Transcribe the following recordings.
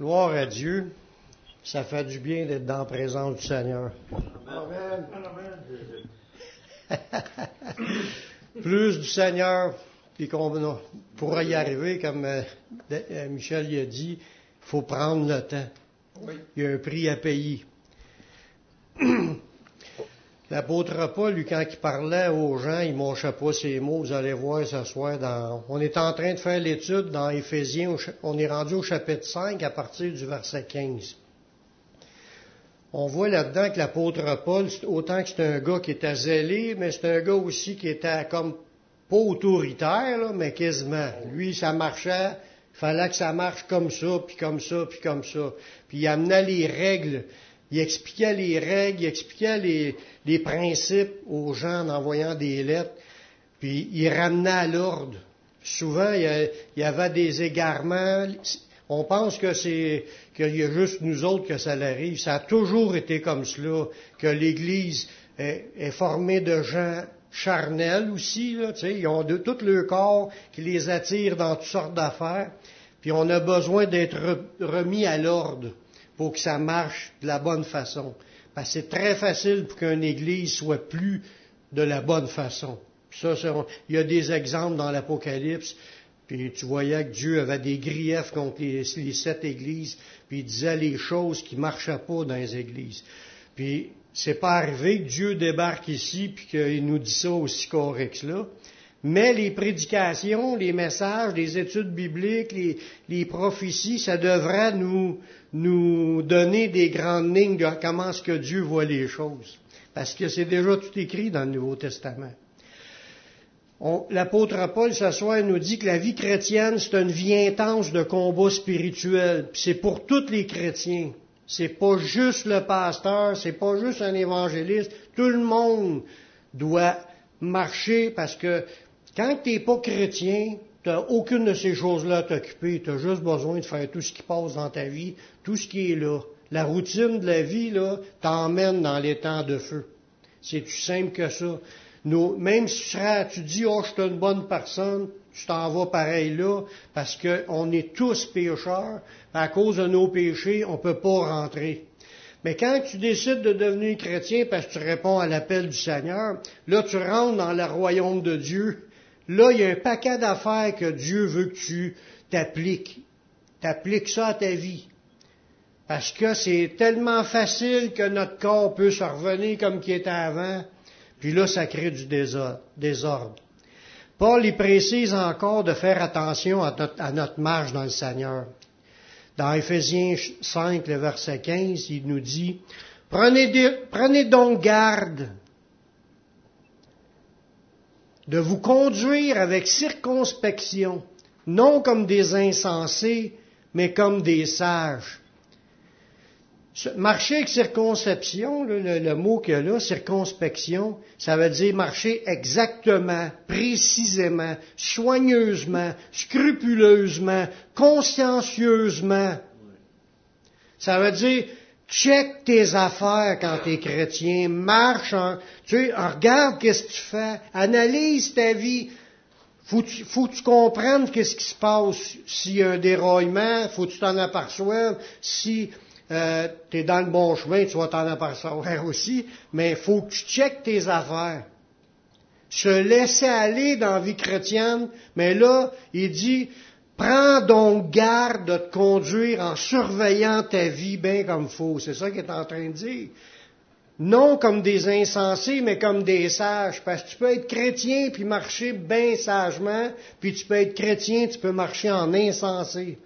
Gloire à Dieu. Ça fait du bien d'être dans la présence du Seigneur. Amen. Plus du Seigneur, puis qu'on pourra y arriver, comme euh, euh, Michel y a dit, il faut prendre le temps. Il y a un prix à payer. L'apôtre Paul, lui, quand il parlait aux gens, il ne pas ses mots. Vous allez voir ce soir. Dans... On est en train de faire l'étude dans Éphésiens. On est rendu au chapitre 5 à partir du verset 15. On voit là-dedans que l'apôtre Paul, autant que c'est un gars qui était zélé, mais c'est un gars aussi qui était comme pas autoritaire, là, mais quasiment. Lui, ça marchait. Il fallait que ça marche comme ça, puis comme ça, puis comme ça. Puis il amenait les règles il expliquait les règles, il expliquait les, principes aux gens en envoyant des lettres, puis il ramenait à l'ordre. Souvent, il y, avait des égarements. On pense que c'est qu'il y a juste nous autres que ça l'arrive. Ça a toujours été comme cela, que l'Église est, est formée de gens charnels aussi. Là, ils ont de, tout le corps qui les attire dans toutes sortes d'affaires. Puis on a besoin d'être remis à l'ordre pour que ça marche de la bonne façon. Parce que c'est très facile pour qu'une Église soit plus de la bonne façon. Ça, il y a des exemples dans l'Apocalypse. Puis tu voyais que Dieu avait des griefs contre les, sept églises, puis il disait les choses qui marchaient pas dans les églises. Puis c'est pas arrivé que Dieu débarque ici puis qu'il nous dit ça aussi correct là. Mais les prédications, les messages, les études bibliques, les, prophéties, ça devrait nous, nous donner des grandes lignes de comment est-ce que Dieu voit les choses. Parce que c'est déjà tout écrit dans le Nouveau Testament. L'apôtre Paul s'assoit et nous dit que la vie chrétienne, c'est une vie intense de combat spirituel. C'est pour tous les chrétiens. C'est pas juste le pasteur, c'est pas juste un évangéliste. Tout le monde doit marcher parce que quand tu n'es pas chrétien, tu n'as aucune de ces choses-là à t'occuper. Tu as juste besoin de faire tout ce qui passe dans ta vie, tout ce qui est là. La routine de la vie, là, t'emmène dans les temps de feu. C'est tout simple que ça. même si tu, seras, tu dis, oh, je suis une bonne personne, tu t'en vas pareil là, parce qu'on est tous pécheurs. À cause de nos péchés, on ne peut pas rentrer. Mais quand tu décides de devenir chrétien parce que tu réponds à l'appel du Seigneur, là, tu rentres dans le royaume de Dieu Là, il y a un paquet d'affaires que Dieu veut que tu t'appliques. T'appliques ça à ta vie. Parce que c'est tellement facile que notre corps peut se revenir comme qu'il était avant. Puis là, ça crée du désordre. Paul y précise encore de faire attention à notre, marche dans le Seigneur. Dans Ephésiens 5, le verset 15, il nous dit, prenez donc garde de vous conduire avec circonspection, non comme des insensés, mais comme des sages. Marcher avec circonception, le, mot qu'il y a là, circonspection, ça veut dire marcher exactement, précisément, soigneusement, scrupuleusement, consciencieusement. Ça veut dire check tes affaires quand tu es chrétien, marche, tu sais, regarde qu'est-ce que tu fais, analyse ta vie. Faut, faut que tu comprennes qu'est-ce qui se passe. S'il y a un déraillement, faut que tu t'en aperçoives. Si euh, tu es dans le bon chemin, tu vas t'en apercevoir aussi. Mais faut que tu checkes tes affaires. Se laisser aller dans la vie chrétienne. Mais là, il dit, Prends donc garde de te conduire en surveillant ta vie bien comme faut. C'est ça qu'il est en train de dire. Non comme des insensés, mais comme des sages. Parce que tu peux être chrétien puis marcher bien sagement, puis tu peux être chrétien, tu peux marcher en insensé.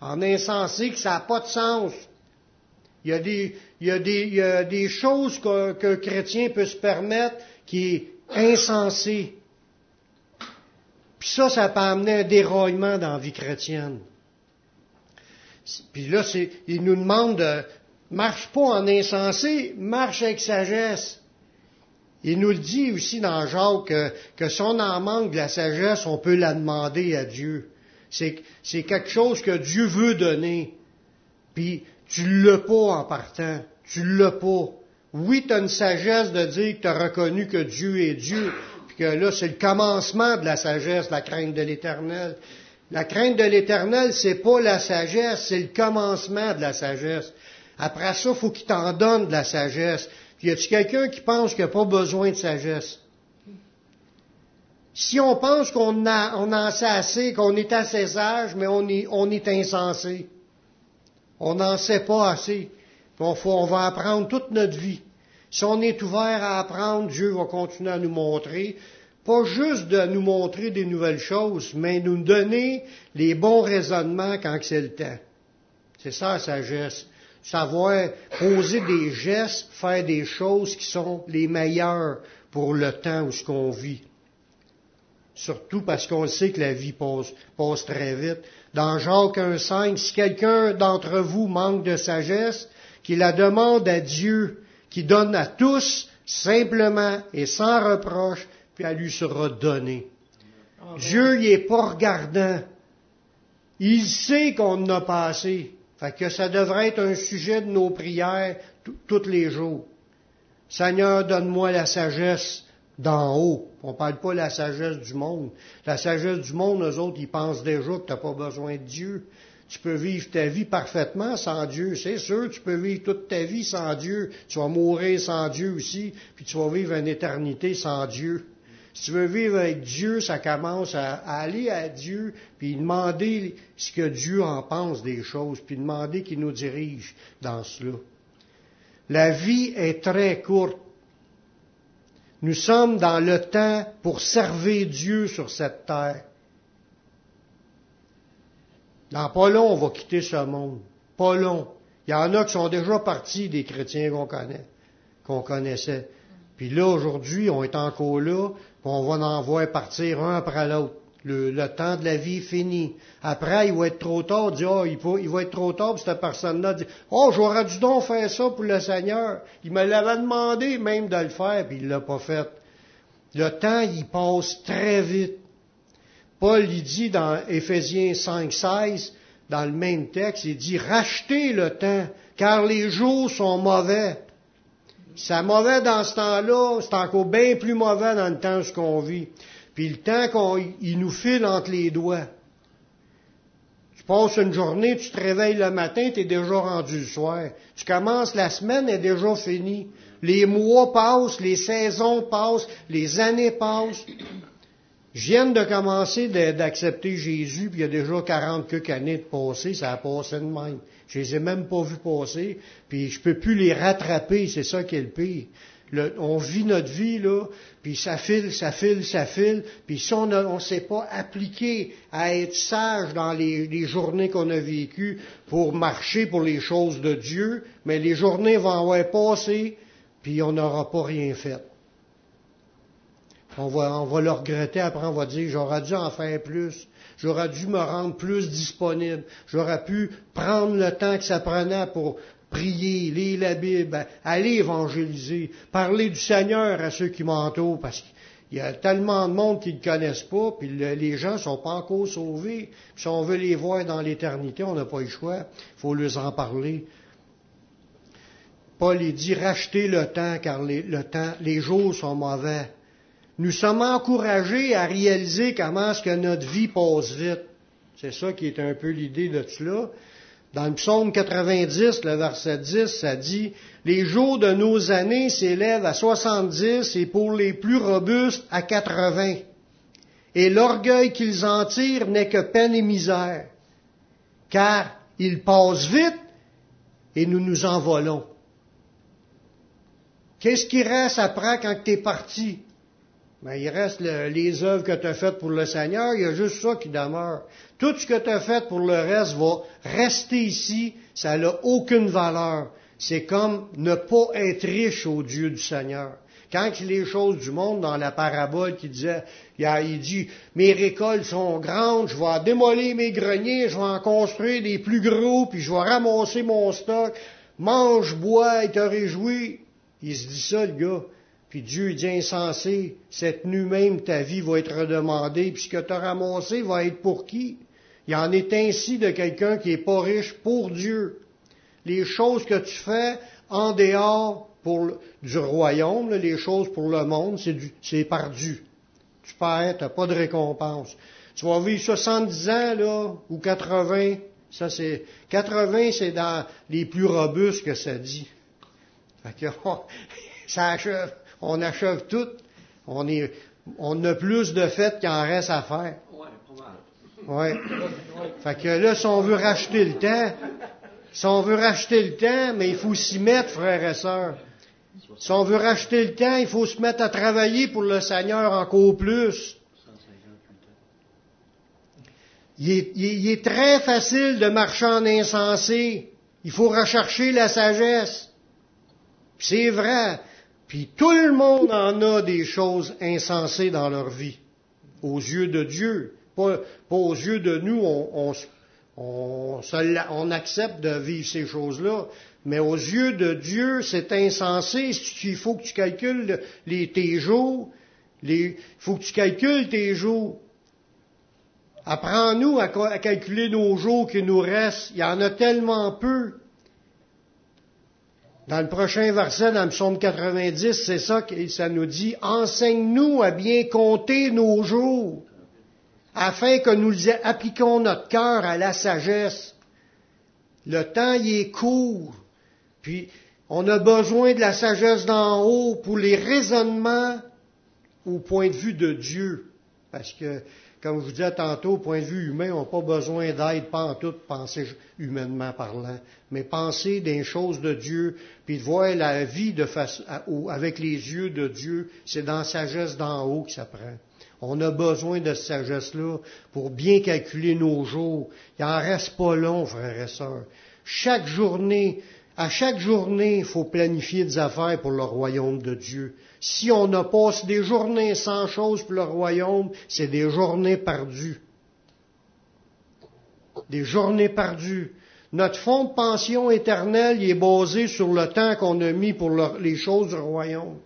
En insensé que ça n'a pas de sens. Il y a des, choses qu'un chrétien peut se permettre qui est insensé. Puis ça, ça peut amener un déraillement dans la vie chrétienne. Puis là, il nous demande de marche pas en insensé, marche avec sagesse. Il nous le dit aussi dans Jacques que, que si on en manque de la sagesse, on peut la demander à Dieu. C'est, quelque chose que Dieu veut donner. Puis tu l'as pas en partant. Tu l'as pas. Oui, tu as une sagesse de dire que tu as reconnu que Dieu est Dieu, que là, c'est le commencement de la sagesse, la crainte de l'éternel. La crainte de l'éternel, c'est pas la sagesse, c'est le commencement de la sagesse. Après ça, faut qu'il t'en donne de la sagesse. Puis y a-tu quelqu'un qui pense qu'il n'a pas besoin de sagesse? Si on pense qu'on a, on en sait assez, qu'on est assez sage, mais on est, insensé. On n'en sait pas assez. On va apprendre toute notre vie. Si on est ouvert à apprendre, Dieu va continuer à nous montrer, pas juste de nous montrer des nouvelles choses, mais nous donner les bons raisonnements quand c'est le temps. C'est ça la sagesse. Savoir poser des gestes, faire des choses qui sont les meilleures pour le temps où ce qu'on vit. Surtout parce qu'on sait que la vie passe, passe très vite. Dans Jacques 1.5, si quelqu'un d'entre vous manque de sagesse, qu'il la demande à Dieu, qui donne à tous simplement et sans reproche, puis elle lui sera donnée. Dieu, il est pas regardant. Il sait qu'on en a passé. Fait que ça devrait être un sujet de nos prières tous les jours. Seigneur, donne-moi la sagesse d'en haut. On ne parle pas de la sagesse du monde. La sagesse du monde, eux autres, ils pensent déjà que tu n'as pas besoin de Dieu. Tu peux vivre ta vie parfaitement sans Dieu, c'est sûr. Tu peux vivre toute ta vie sans Dieu. Tu vas mourir sans Dieu aussi, puis tu vas vivre une éternité sans Dieu. Si tu veux vivre avec Dieu, ça commence à, aller à Dieu, puis demander ce que Dieu en pense des choses, puis demander qu'il nous dirige dans cela. La vie est très courte. Nous sommes dans le temps pour servir Dieu sur cette terre. Dans pas long, on va quitter ce monde. Pas long. Il y en a qui sont déjà partis des chrétiens qu'on connaît, qu'on connaissait. Puis là, aujourd'hui, on est encore là, puis on va en voir partir un après l'autre. Le, temps de la vie est fini. Après, il va être trop tard. Dit, oh, il, va être trop tard pour cette personne-là. Dit, oh, j'aurais dû donc faire ça pour le Seigneur. Il me l'avait demandé même de le faire, puis il l'a pas fait. Le temps, il passe très vite. Paul, il dit dans Éphésiens 5, 16, dans le même texte, il dit, rachetez le temps, car les jours sont mauvais. C'est mauvais dans ce temps-là, c'est encore bien plus mauvais dans le temps qu'on vit. Puis le temps qu'il nous file entre les doigts. Tu passes une journée, tu te réveilles le matin, tu es déjà rendu le soir. Tu commences la semaine, elle est déjà finie. Les mois passent, les saisons passent, les années passent. Je viens de commencer d'accepter Jésus, puis il y a déjà 40 quelques années de passé, ça a passé de même. Je les ai même pas vus passer, puis je peux plus les rattraper, c'est ça qui est le pire on vit notre vie, là, puis ça file, ça file, ça file, puis si on ne s'est pas appliqué à être sage dans les, journées qu'on a vécues pour marcher pour les choses de Dieu, mais les journées vont avoir passé, puis on n'aura pas rien fait. On va, on va le regretter après, on va dire, j'aurais dû en faire plus. J'aurais dû me rendre plus disponible. J'aurais pu prendre le temps que ça prenait pour, prier, lire la Bible, aller évangéliser, parler du Seigneur à ceux qui m'entourent, parce qu'il y a tellement de monde qui ne connaissent pas, puis les gens ne sont pas encore sauvés. Puis si on veut les voir dans l'éternité, on n'a pas le choix. Il faut leur en parler. Paul dit racheter le temps, car le temps, les jours sont mauvais. Nous sommes encouragés à réaliser comment est-ce que notre vie passe vite. C'est ça qui est un peu l'idée de cela. Dans le psaume 90, le verset 10, ça dit, Les jours de nos années s'élèvent à 70 et pour les plus robustes à 80. Et l'orgueil qu'ils en tirent n'est que peine et misère, car ils passent vite et nous nous envolons. Qu'est-ce qui reste après quand tu es parti? Ben, il reste les œuvres que tu as faites pour le Seigneur, il y a juste ça qui demeure. Tout ce que tu as fait pour le reste va rester ici, ça n'a aucune valeur. C'est comme ne pas être riche au Dieu du Seigneur. Quand les choses du monde, dans la parabole qui disait, il dit, mes récoltes sont grandes, je vais démolir mes greniers, je vais en construire des plus gros, puis je vais ramasser mon stock, mange, bois et te réjouis. Il se dit ça, le gars. Puis Dieu dit insensé, cette nuit même ta vie va être redemandée, puis ce que tu as ramassé va être pour qui? Il en est ainsi de quelqu'un qui est pas riche pour Dieu. Les choses que tu fais en dehors du royaume, les choses pour le monde, c'est par Dieu. Tu perds, tu n'as pas de récompense. tu vas vivre 70 ans, là, ou 80. Ça, c'est, 80, c'est dans les plus robustes que ça dit. Fait que, ça achève, on achève tout. On est, on a plus de fêtes qu'il en reste à faire. Ouais. Fait que là, si on veut racheter le temps, si on veut racheter le temps, mais il faut s'y mettre, frères et sœurs. Si on veut racheter le temps, il faut se mettre à travailler pour le Seigneur encore plus. 158 ans. Il est, il est- il est très facile de marcher en insensé. Il faut rechercher la sagesse. C'est vrai. Puis tout le monde en a des choses insensées dans leur vie, aux yeux de Dieu. Pas, aux yeux de nous, on, accepte de vivre ces choses-là. Mais aux yeux de Dieu, c'est insensé. Il faut que tu calcules le- les, tes jours. Il faut que tu calcules tes jours. Apprends-nous à, à calculer nos jours qui nous restent. Il y en a tellement peu. Dans le prochain verset, dans le psaume 90, c'est ça que ça nous dit. Enseigne-nous à bien compter nos jours, afin que nous appliquions notre cœur à la sagesse. Le temps, il est court. Puis, on a besoin de la sagesse d'en haut pour les raisonnements au point de vue de Dieu. Parce que, comme je vous disais tantôt, au point de vue humain, on n'a pas besoin d'aide, pas en tout, penser humainement parlant, mais penser des choses de Dieu, puis de voir la vie de face, avec les yeux de Dieu, c'est dans la sagesse d'en haut que ça prend. On a besoin de cette sagesse-là pour bien calculer nos jours. Il en reste pas long, frères et sœurs. Chaque journée, à chaque journée, il faut planifier des affaires pour le royaume de Dieu. Si on a passé des journées sans chose pour le royaume, c'est des journées perdues. Des journées perdues. Notre fonds de pension éternel il est basé sur le temps qu'on a mis pour le- les choses du royaume.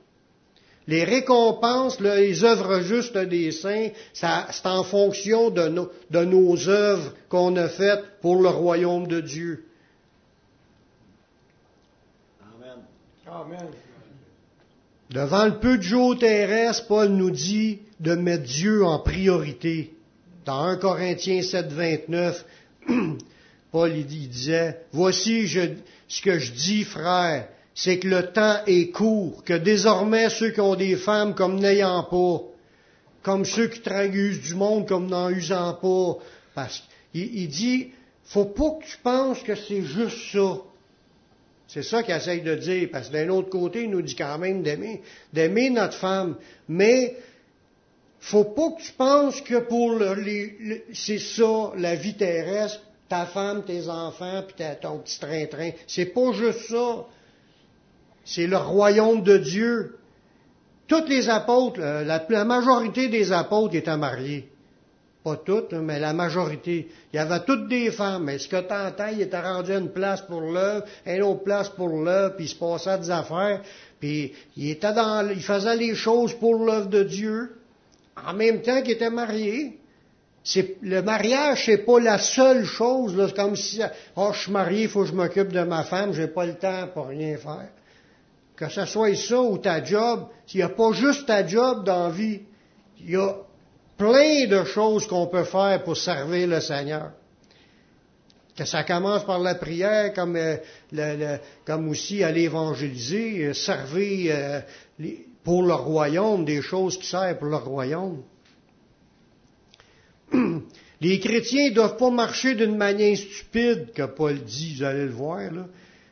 Les récompenses, les œuvres justes des saints, c'est en fonction de nos, de nos œuvres qu'on a faites pour le royaume de Dieu. Amen. Amen. Devant le peu de jours terrestres, Paul nous dit de mettre Dieu en priorité. Dans 1 Corinthiens 7, 29, Paul il, disait, Voici ce que je dis, frère, c'est que le temps est court, que désormais ceux qui ont des femmes comme n'ayant pas, comme ceux qui traguent du monde comme n'en usant pas, parce qu'il il dit, faut pas que tu penses que c'est juste ça. C'est ça qu'il essaye de dire, parce que d'un autre côté, il nous dit quand même d'aimer, d'aimer notre femme. Mais faut pas que tu penses que pour le, c'est ça, la vie terrestre, ta femme, tes enfants, puis ton petit train-train. C'est pas juste ça. C'est le royaume de Dieu. Tous les apôtres, la, la majorité des apôtres étaient mariés. Pas toutes, mais la majorité. Il y avait toutes des femmes. Mais ce que tu entends, il était rendu une place pour l'œuvre, une autre place pour l'œuvre, puis il se passait des affaires. Puis il était dans, il faisait les choses pour l'œuvre de Dieu, en même temps qu'il était marié. C'est, le mariage, c'est pas la seule chose, là. C'est comme si, oh, je suis marié, il faut que je m'occupe de ma femme, j'ai pas le temps pour rien faire. Que ce soit ça ou ta job, il n'y a pas juste ta job dans la vie. Il y a plein de choses qu'on peut faire pour servir le Seigneur. Que ça commence par la prière, comme, euh, aussi aller évangéliser, euh, servir euh, pour le royaume, des choses qui servent pour le royaume. Les chrétiens ne doivent pas marcher d'une manière stupide, que Paul dit, vous allez le voir,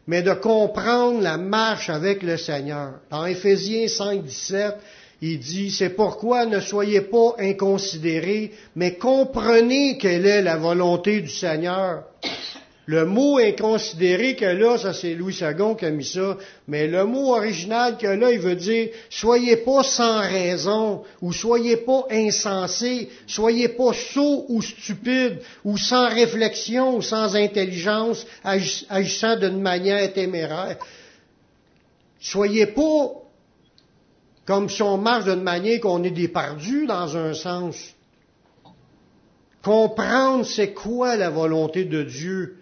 mais de comprendre la marche avec le Seigneur. Dans Éphésiens 5, 17, il dit, c'est pourquoi ne soyez pas inconsidérés, mais comprenez quelle est la volonté du Seigneur. Le mot inconsidéré que là, ça c'est Louis II qui a mis ça, mais le mot original que là, il veut dire, soyez pas sans raison, ou soyez pas insensés, soyez pas sots ou stupides, ou sans réflexion, ou sans intelligence, agi- agissant d'une manière téméraire. Soyez pas comme si on marche d'une manière qu'on est des dans un sens. Comprendre c'est quoi la volonté de Dieu.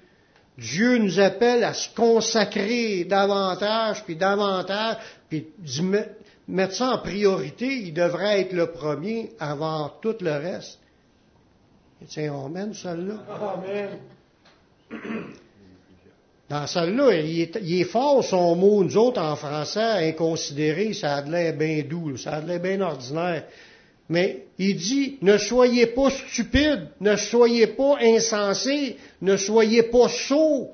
Dieu nous appelle à se consacrer davantage, puis davantage, puis mettre ça en priorité. Il devrait être le premier avant tout le reste. Tiens, on mène celle-là. Amen. Dans celle-là, il est, il est fort son mot. Nous autres, en français, inconsidéré, ça a de l'air bien doux, ça a de l'air bien ordinaire. Mais il dit, ne soyez pas stupides, ne soyez pas insensés, ne soyez pas sots,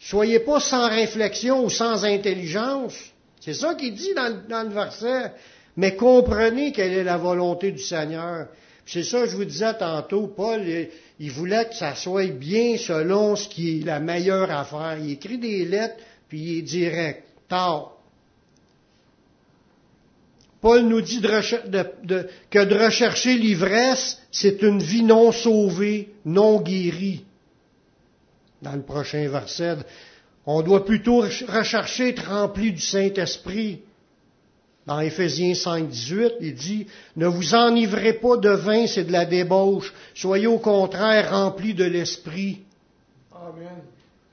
soyez pas sans réflexion ou sans intelligence. C'est ça qu'il dit dans, dans, le verset. Mais comprenez quelle est la volonté du Seigneur. C'est ça je vous disais tantôt, Paul, il voulait que ça soit bien selon ce qui est la meilleure affaire. Il écrit des lettres, puis il est direct. Tard. Paul nous dit que de rechercher l'ivresse, c'est une vie non sauvée, non guérie. Dans le prochain verset, on doit plutôt rechercher être rempli du Saint-Esprit. Dans Éphésiens 5, 18, il dit, ne vous enivrez pas de vin, c'est de la débauche. Soyez au contraire remplis de l'esprit. Amen.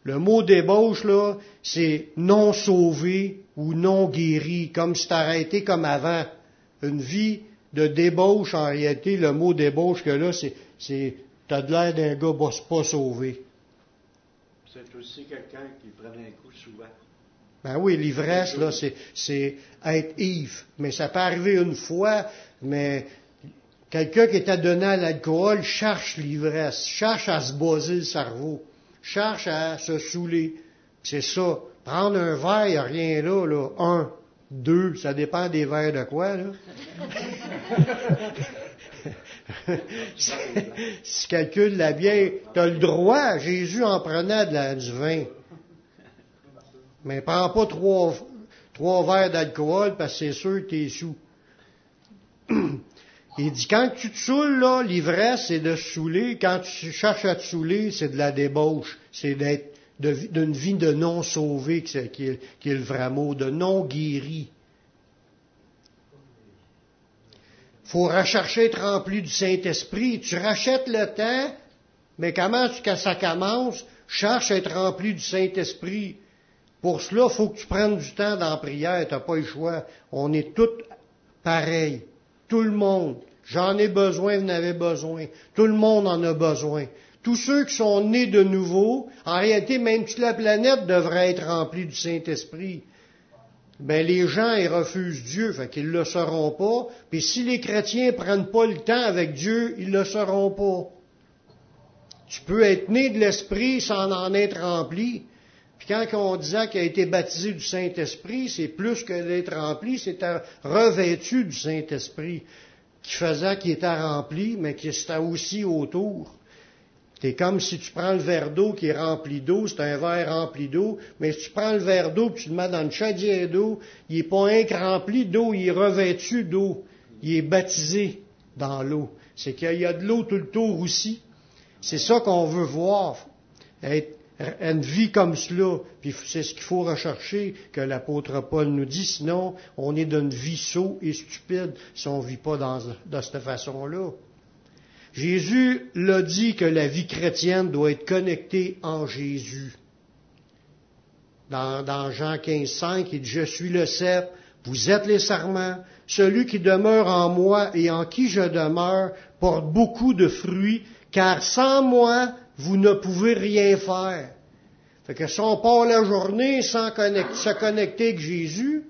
Le mot débauche, là, c'est non sauvé ou non guéri, comme c'est arrêté comme avant. Une vie de débauche, en réalité, le mot débauche que là, c'est, c'est, t'as de l'air d'un gars pas sauvé. C'est aussi quelqu'un qui prend un coup souvent. Ben oui, l'ivresse, là, c'est, être ivre. Mais ça peut arriver une fois, mais quelqu'un qui est adonné à l'alcool cherche l'ivresse, cherche à se boser le cerveau, cherche à se saouler. C'est ça. Prendre un verre, il n'y a rien là, là. Un, deux, ça dépend des verres de quoi, là. si tu calcules la bière, tu as le droit, Jésus en prenait du vin. Mais prends pas trois, trois verres d'alcool parce que c'est sûr que tu es sous. Il dit, quand tu te saoules, là, l'ivresse, c'est de se saouler. Quand tu cherches à te saouler, c'est de la débauche. C'est d'être d'une vie de non sauvé qui est, le vrai mot, de non guéri. faut rechercher être rempli du Saint-Esprit. Tu rachètes le temps, mais comment que ça commence? Cherche à être rempli du Saint-Esprit. Pour cela, il faut que tu prennes du temps dans la prière, tu n'as pas le choix. On est tous pareils. Tout le monde. J'en ai besoin, vous en avez besoin. Tout le monde en a besoin. Tous ceux qui sont nés de nouveau, en réalité, même toute la planète devrait être remplie du Saint-Esprit. Ben, les gens, ils refusent Dieu, fait qu'ils le sauront pas. Puis si les chrétiens prennent pas le temps avec Dieu, ils le sauront pas. Tu peux être né de l'Esprit sans en être rempli. Puis quand on disait qu'il a été baptisé du Saint-Esprit, c'est plus que d'être rempli, c'est revêtu du Saint-Esprit, qui faisait qu'il était rempli, mais qui était aussi autour. C'est comme si tu prends le verre d'eau qui est rempli d'eau, c'est un verre rempli d'eau, mais si tu prends le verre d'eau et tu le mets dans une chaudière d'eau, il n'est pas un rempli d'eau, il est revêtu d'eau. Il est baptisé dans l'eau. C'est qu'il y a de l'eau tout le tour aussi. C'est ça qu'on veut voir. Une vie comme cela. Puis c'est ce qu'il faut rechercher, que l'apôtre Paul nous dit. Sinon, on est d'une vie sot et stupide si on ne vit pas dans, de cette façon-là. Jésus l'a dit que la vie chrétienne doit être connectée en Jésus. Dans, Jean 15, 5, il dit, je suis le cep, vous êtes les sarments, celui qui demeure en moi et en qui je demeure porte beaucoup de fruits, car sans moi, vous ne pouvez rien faire. Fait que si on part la journée sans se connecter avec Jésus,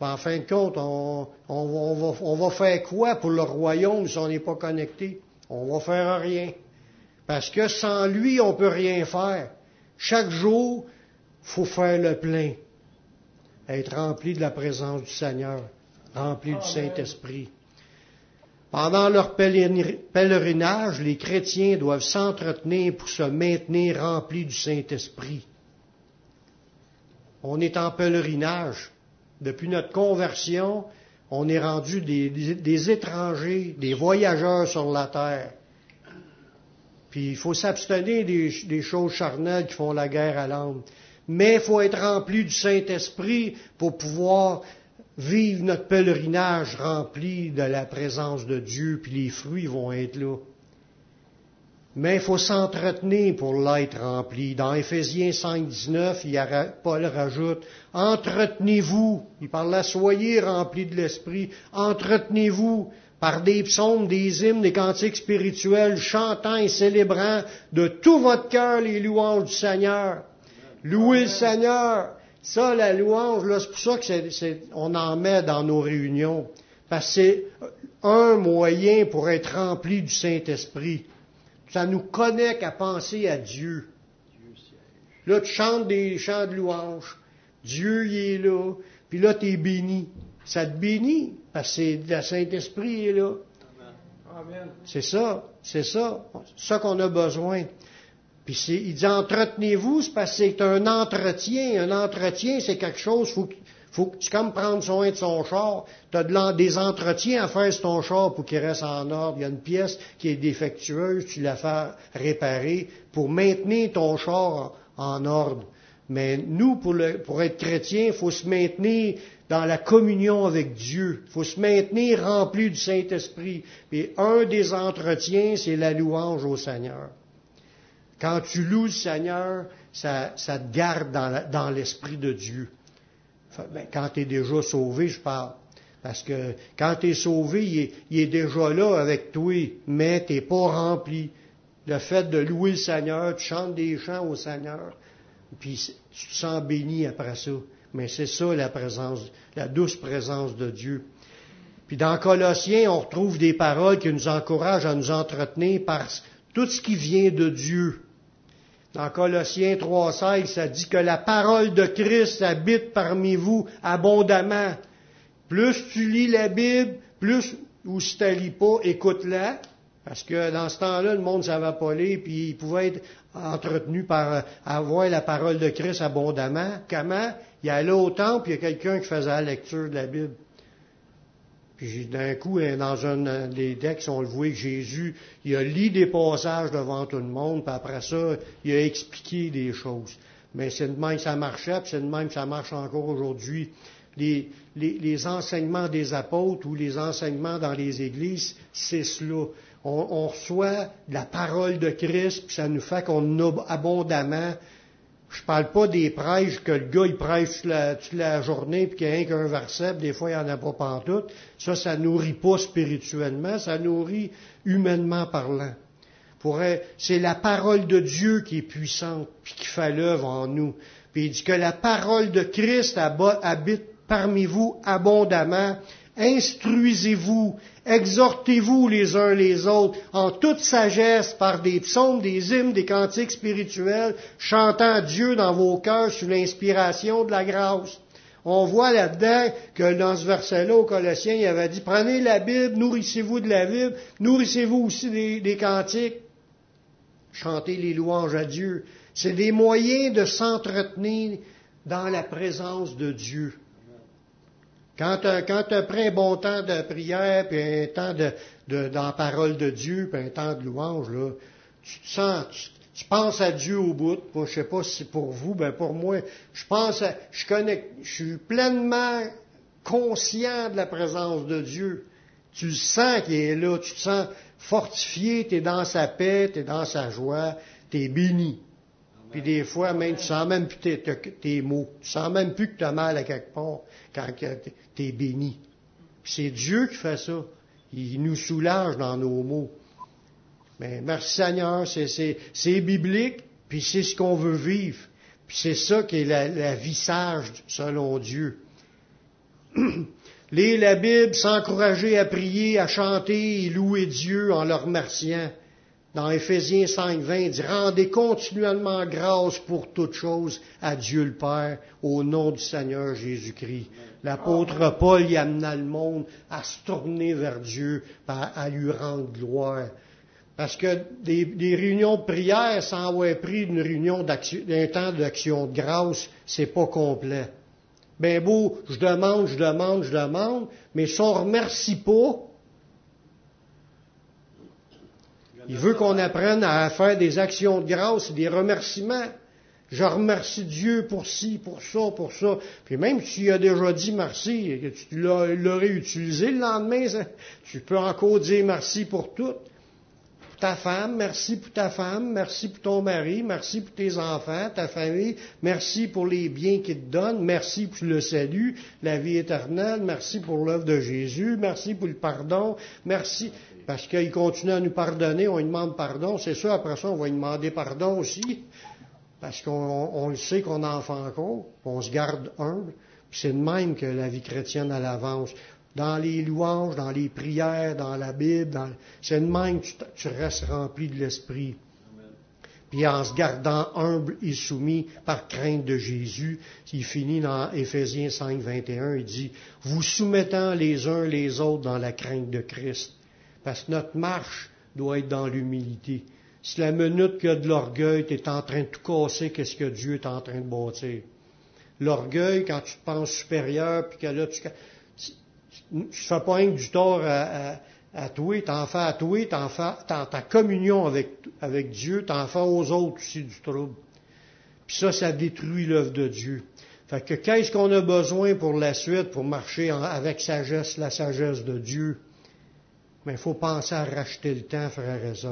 ben, en fin de compte, on, va, on, va, faire quoi pour le royaume si on n'est pas connecté? On va faire rien. Parce que sans lui, on peut rien faire. Chaque jour, faut faire le plein. Être rempli de la présence du Seigneur, rempli du Saint-Esprit. Pendant leur pèlerinage, les chrétiens doivent s'entretenir pour se maintenir remplis du Saint-Esprit. On est en pèlerinage. Depuis notre conversion, on est rendu des, étrangers, des voyageurs sur la terre. Puis il faut s'abstenir des, choses charnelles qui font la guerre à l'âme. Mais il faut être rempli du Saint-Esprit pour pouvoir vivre notre pèlerinage rempli de la présence de Dieu, puis les fruits vont être là. Mais il faut s'entretenir pour l'être rempli. Dans Éphésiens 5, 19, Paul rajoute, entretenez-vous, il parle là, soyez remplis de l'Esprit, entretenez-vous par des psaumes, des hymnes, des cantiques spirituels, chantant et célébrant de tout votre cœur les louanges du Seigneur. Louez le Seigneur. Ça, la louange, là, c'est pour ça que c'est, on en met dans nos réunions. Parce que c'est un moyen pour être rempli du Saint-Esprit. Ça nous connecte à penser à Dieu. Là, tu chantes des chants de louange. Dieu, il est là. Puis là, tu es béni. Ça te bénit, parce que le Saint-Esprit est là. Amen. C'est ça, c'est ça. C'est ça qu'on a besoin. Puis il dit entretenez-vous, c'est parce que c'est un entretien. Un entretien, c'est quelque chose, faut, faut, c'est comme prendre soin de son char. Tu as des entretiens à faire sur ton char pour qu'il reste en ordre. Il y a une pièce qui est défectueuse, tu la fais réparer pour maintenir ton char en ordre. Mais nous, pour, le, pour être chrétien, il faut se maintenir dans la communion avec Dieu. Il faut se maintenir rempli du Saint-Esprit. Et un des entretiens, c'est la louange au Seigneur. Quand tu loues le Seigneur, ça, te garde dans l'esprit de Dieu. Ben, quand tu es déjà sauvé, je parle. Parce que quand tu es sauvé, il est, il est, déjà là avec toi, mais tu n'es pas rempli. Le fait de louer le Seigneur, tu chantes des chants au Seigneur, puis tu te sens béni après ça. Mais c'est ça la présence, la douce présence de Dieu. Puis dans Colossiens, on retrouve des paroles qui nous encouragent à nous entretenir par tout ce qui vient de Dieu. Dans Colossiens 3.16, ça dit que la parole de Christ habite parmi vous abondamment. Plus tu lis la Bible, plus, ou si tu ne lis pas, écoute-la, parce que dans ce temps-là, le monde ne savait pas lire, puis il pouvait être entretenu par avoir la parole de Christ abondamment. Comment? Il allait au temple, puis il y a quelqu'un qui faisait la lecture de la Bible. Puis d'un coup, hein, dans un des textes, on le voit que Jésus, il a lu des passages devant tout le monde, puis après ça, il a expliqué des choses. Mais c'est de même que ça marchait, puis c'est de même que ça marche encore aujourd'hui. Les, enseignements des apôtres ou les enseignements dans les églises, c'est cela. On, on, reçoit la parole de Christ, puis ça nous fait qu'on a abondamment, je parle pas des prêches que le gars il prêche toute la, journée puis qu'il n'y a qu'un verset, des fois il n'y en a pas pantoute. Ça, ça nourrit pas spirituellement, ça nourrit humainement parlant. C'est la parole de Dieu qui est puissante puis qui fait l'œuvre en nous. Puis il dit que la parole de Christ habite parmi vous abondamment Instruisez-vous, exhortez-vous les uns les autres en toute sagesse par des psaumes, des hymnes, des cantiques spirituels, chantant Dieu dans vos cœurs sous l'inspiration de la grâce. On voit là-dedans que dans ce verset-là, au Colossiens, il avait dit, prenez la Bible, nourrissez-vous de la Bible, nourrissez-vous aussi des, des cantiques, chantez les louanges à Dieu. C'est des moyens de s'entretenir dans la présence de Dieu. Quand tu pris un bon temps de prière, puis un temps de, de, parole de Dieu, puis un temps de louange, là, tu sens, tu, penses à Dieu au bout. Moi, je sais pas si c'est pour vous, ben pour moi, je pense, je connais, je suis pleinement conscient de la présence de Dieu. Tu sens qu'il est là, tu te sens fortifié, tu es dans sa paix, tu es dans sa joie, tu es béni. Puis des fois, même, tu sens même plus tes, mots. Tu sens même plus que tu as mal à quelque part quand tu es béni. c'est Dieu qui fait ça. Il nous soulage dans nos mots. Mais merci Seigneur, c'est biblique, puis c'est ce qu'on veut vivre. Puis c'est ça qui est la, la vie sage selon Dieu. Lire la Bible, s'encourager à prier, à chanter et louer Dieu en le remerciant dans Éphésiens 5, 20, il dit Rendez continuellement grâce pour toutes choses à Dieu le Père, au nom du Seigneur Jésus-Christ. L'apôtre Paul y amena le monde à se tourner vers Dieu, à lui rendre gloire. Parce que des, réunions de prière sans avoir pris une réunion d'un temps d'action de grâce, c'est pas complet. Ben beau, je demande, je demande, je demande, mais si on remercie pas, Il veut qu'on apprenne à faire des actions de grâce et des remerciements. Je remercie Dieu pour ci, pour ça, pour ça. Puis même si tu as déjà dit merci et que tu l'aurais utilisé le lendemain, tu peux encore dire merci pour tout. Ta femme, merci pour ta femme, merci pour ton mari, merci pour tes enfants, ta famille, merci pour les biens qu'il te donne, merci pour le salut, la vie éternelle, merci pour l'œuvre de Jésus, merci pour le pardon, merci. Parce qu'il continue à nous pardonner, on lui demande pardon, c'est sûr, après ça, on va lui demander pardon aussi, parce qu'on le sait qu'on en fait encore, on se garde humble, c'est de même que la vie chrétienne, elle avance dans les louanges, dans les prières, dans la Bible, c'est de même que tu, restes rempli de l'Esprit. Puis en se gardant humble et soumis par crainte de Jésus, il finit dans Éphésiens 5, 21, il dit, vous soumettant les uns les autres dans la crainte de Christ. Parce que notre marche doit être dans l'humilité. Si la minute qu'il y a de l'orgueil, tu es en train de tout casser, qu'est-ce que Dieu est en train de bâtir? L'orgueil, quand tu te penses supérieur, puis que là, tu, tu fais pas un du tort à, à, à toi, t'en fais à toi, t'en fais dans ta communion avec, avec Dieu, t'en fais aux autres aussi du trouble. Puis ça, ça détruit l'œuvre de Dieu. Fait que qu'est-ce qu'on a besoin pour la suite, pour marcher avec sagesse, la sagesse de Dieu? Mais il faut penser à racheter le temps, frères et.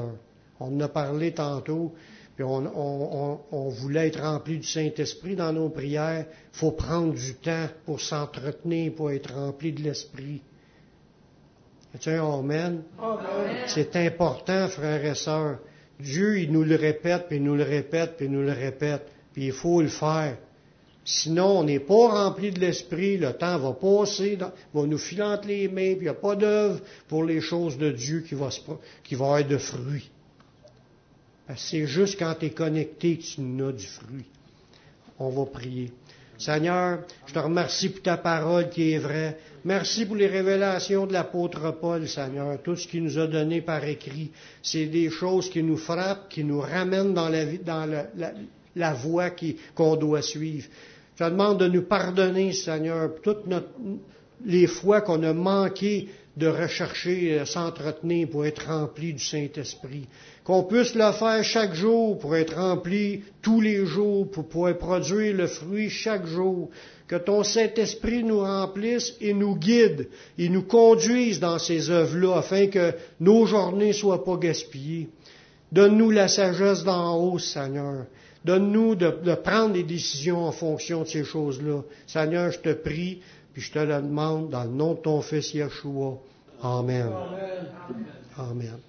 On en a parlé tantôt, puis on, voulait être rempli du Saint-Esprit dans nos prières. Il faut prendre du temps pour s'entretenir, pour être rempli de l'Esprit. Amen. C'est important, frères et sœurs. Dieu, il nous le répète, puis il nous le répète, puis il nous le répète. Puis il faut le faire. Sinon, on n'est pas rempli de l'esprit, le temps va passer, va nous filer entre les mains, puis il n'y a pas d'œuvre pour les choses de Dieu qui va, qui va avoir de fruits. C'est juste quand tu es connecté que tu n'as du fruit. On va prier. Seigneur, je te remercie pour ta parole qui est vraie. Merci pour les révélations de l'apôtre Paul, Seigneur. Tout ce qu'il nous a donné par écrit, c'est des choses qui nous frappent, qui nous ramènent dans la, dans la, voie qu'on doit suivre. Je te demande de nous pardonner, Seigneur, toutes les fois qu'on a manqué de rechercher, euh, s'entretenir pour être rempli du Saint-Esprit qu'on puisse le faire chaque jour pour être rempli tous les jours, pour pouvoir produire le fruit chaque jour. Que ton Saint-Esprit nous remplisse et nous guide et nous conduise dans ces œuvres-là afin que nos journées soient pas gaspillées. Donne-nous la sagesse d'en haut, Seigneur. Donne-nous de, prendre des décisions en fonction de ces choses-là. Seigneur, je te prie, puis je te le demande dans le nom de ton Fils Yeshua. Amen. Amen. Amen.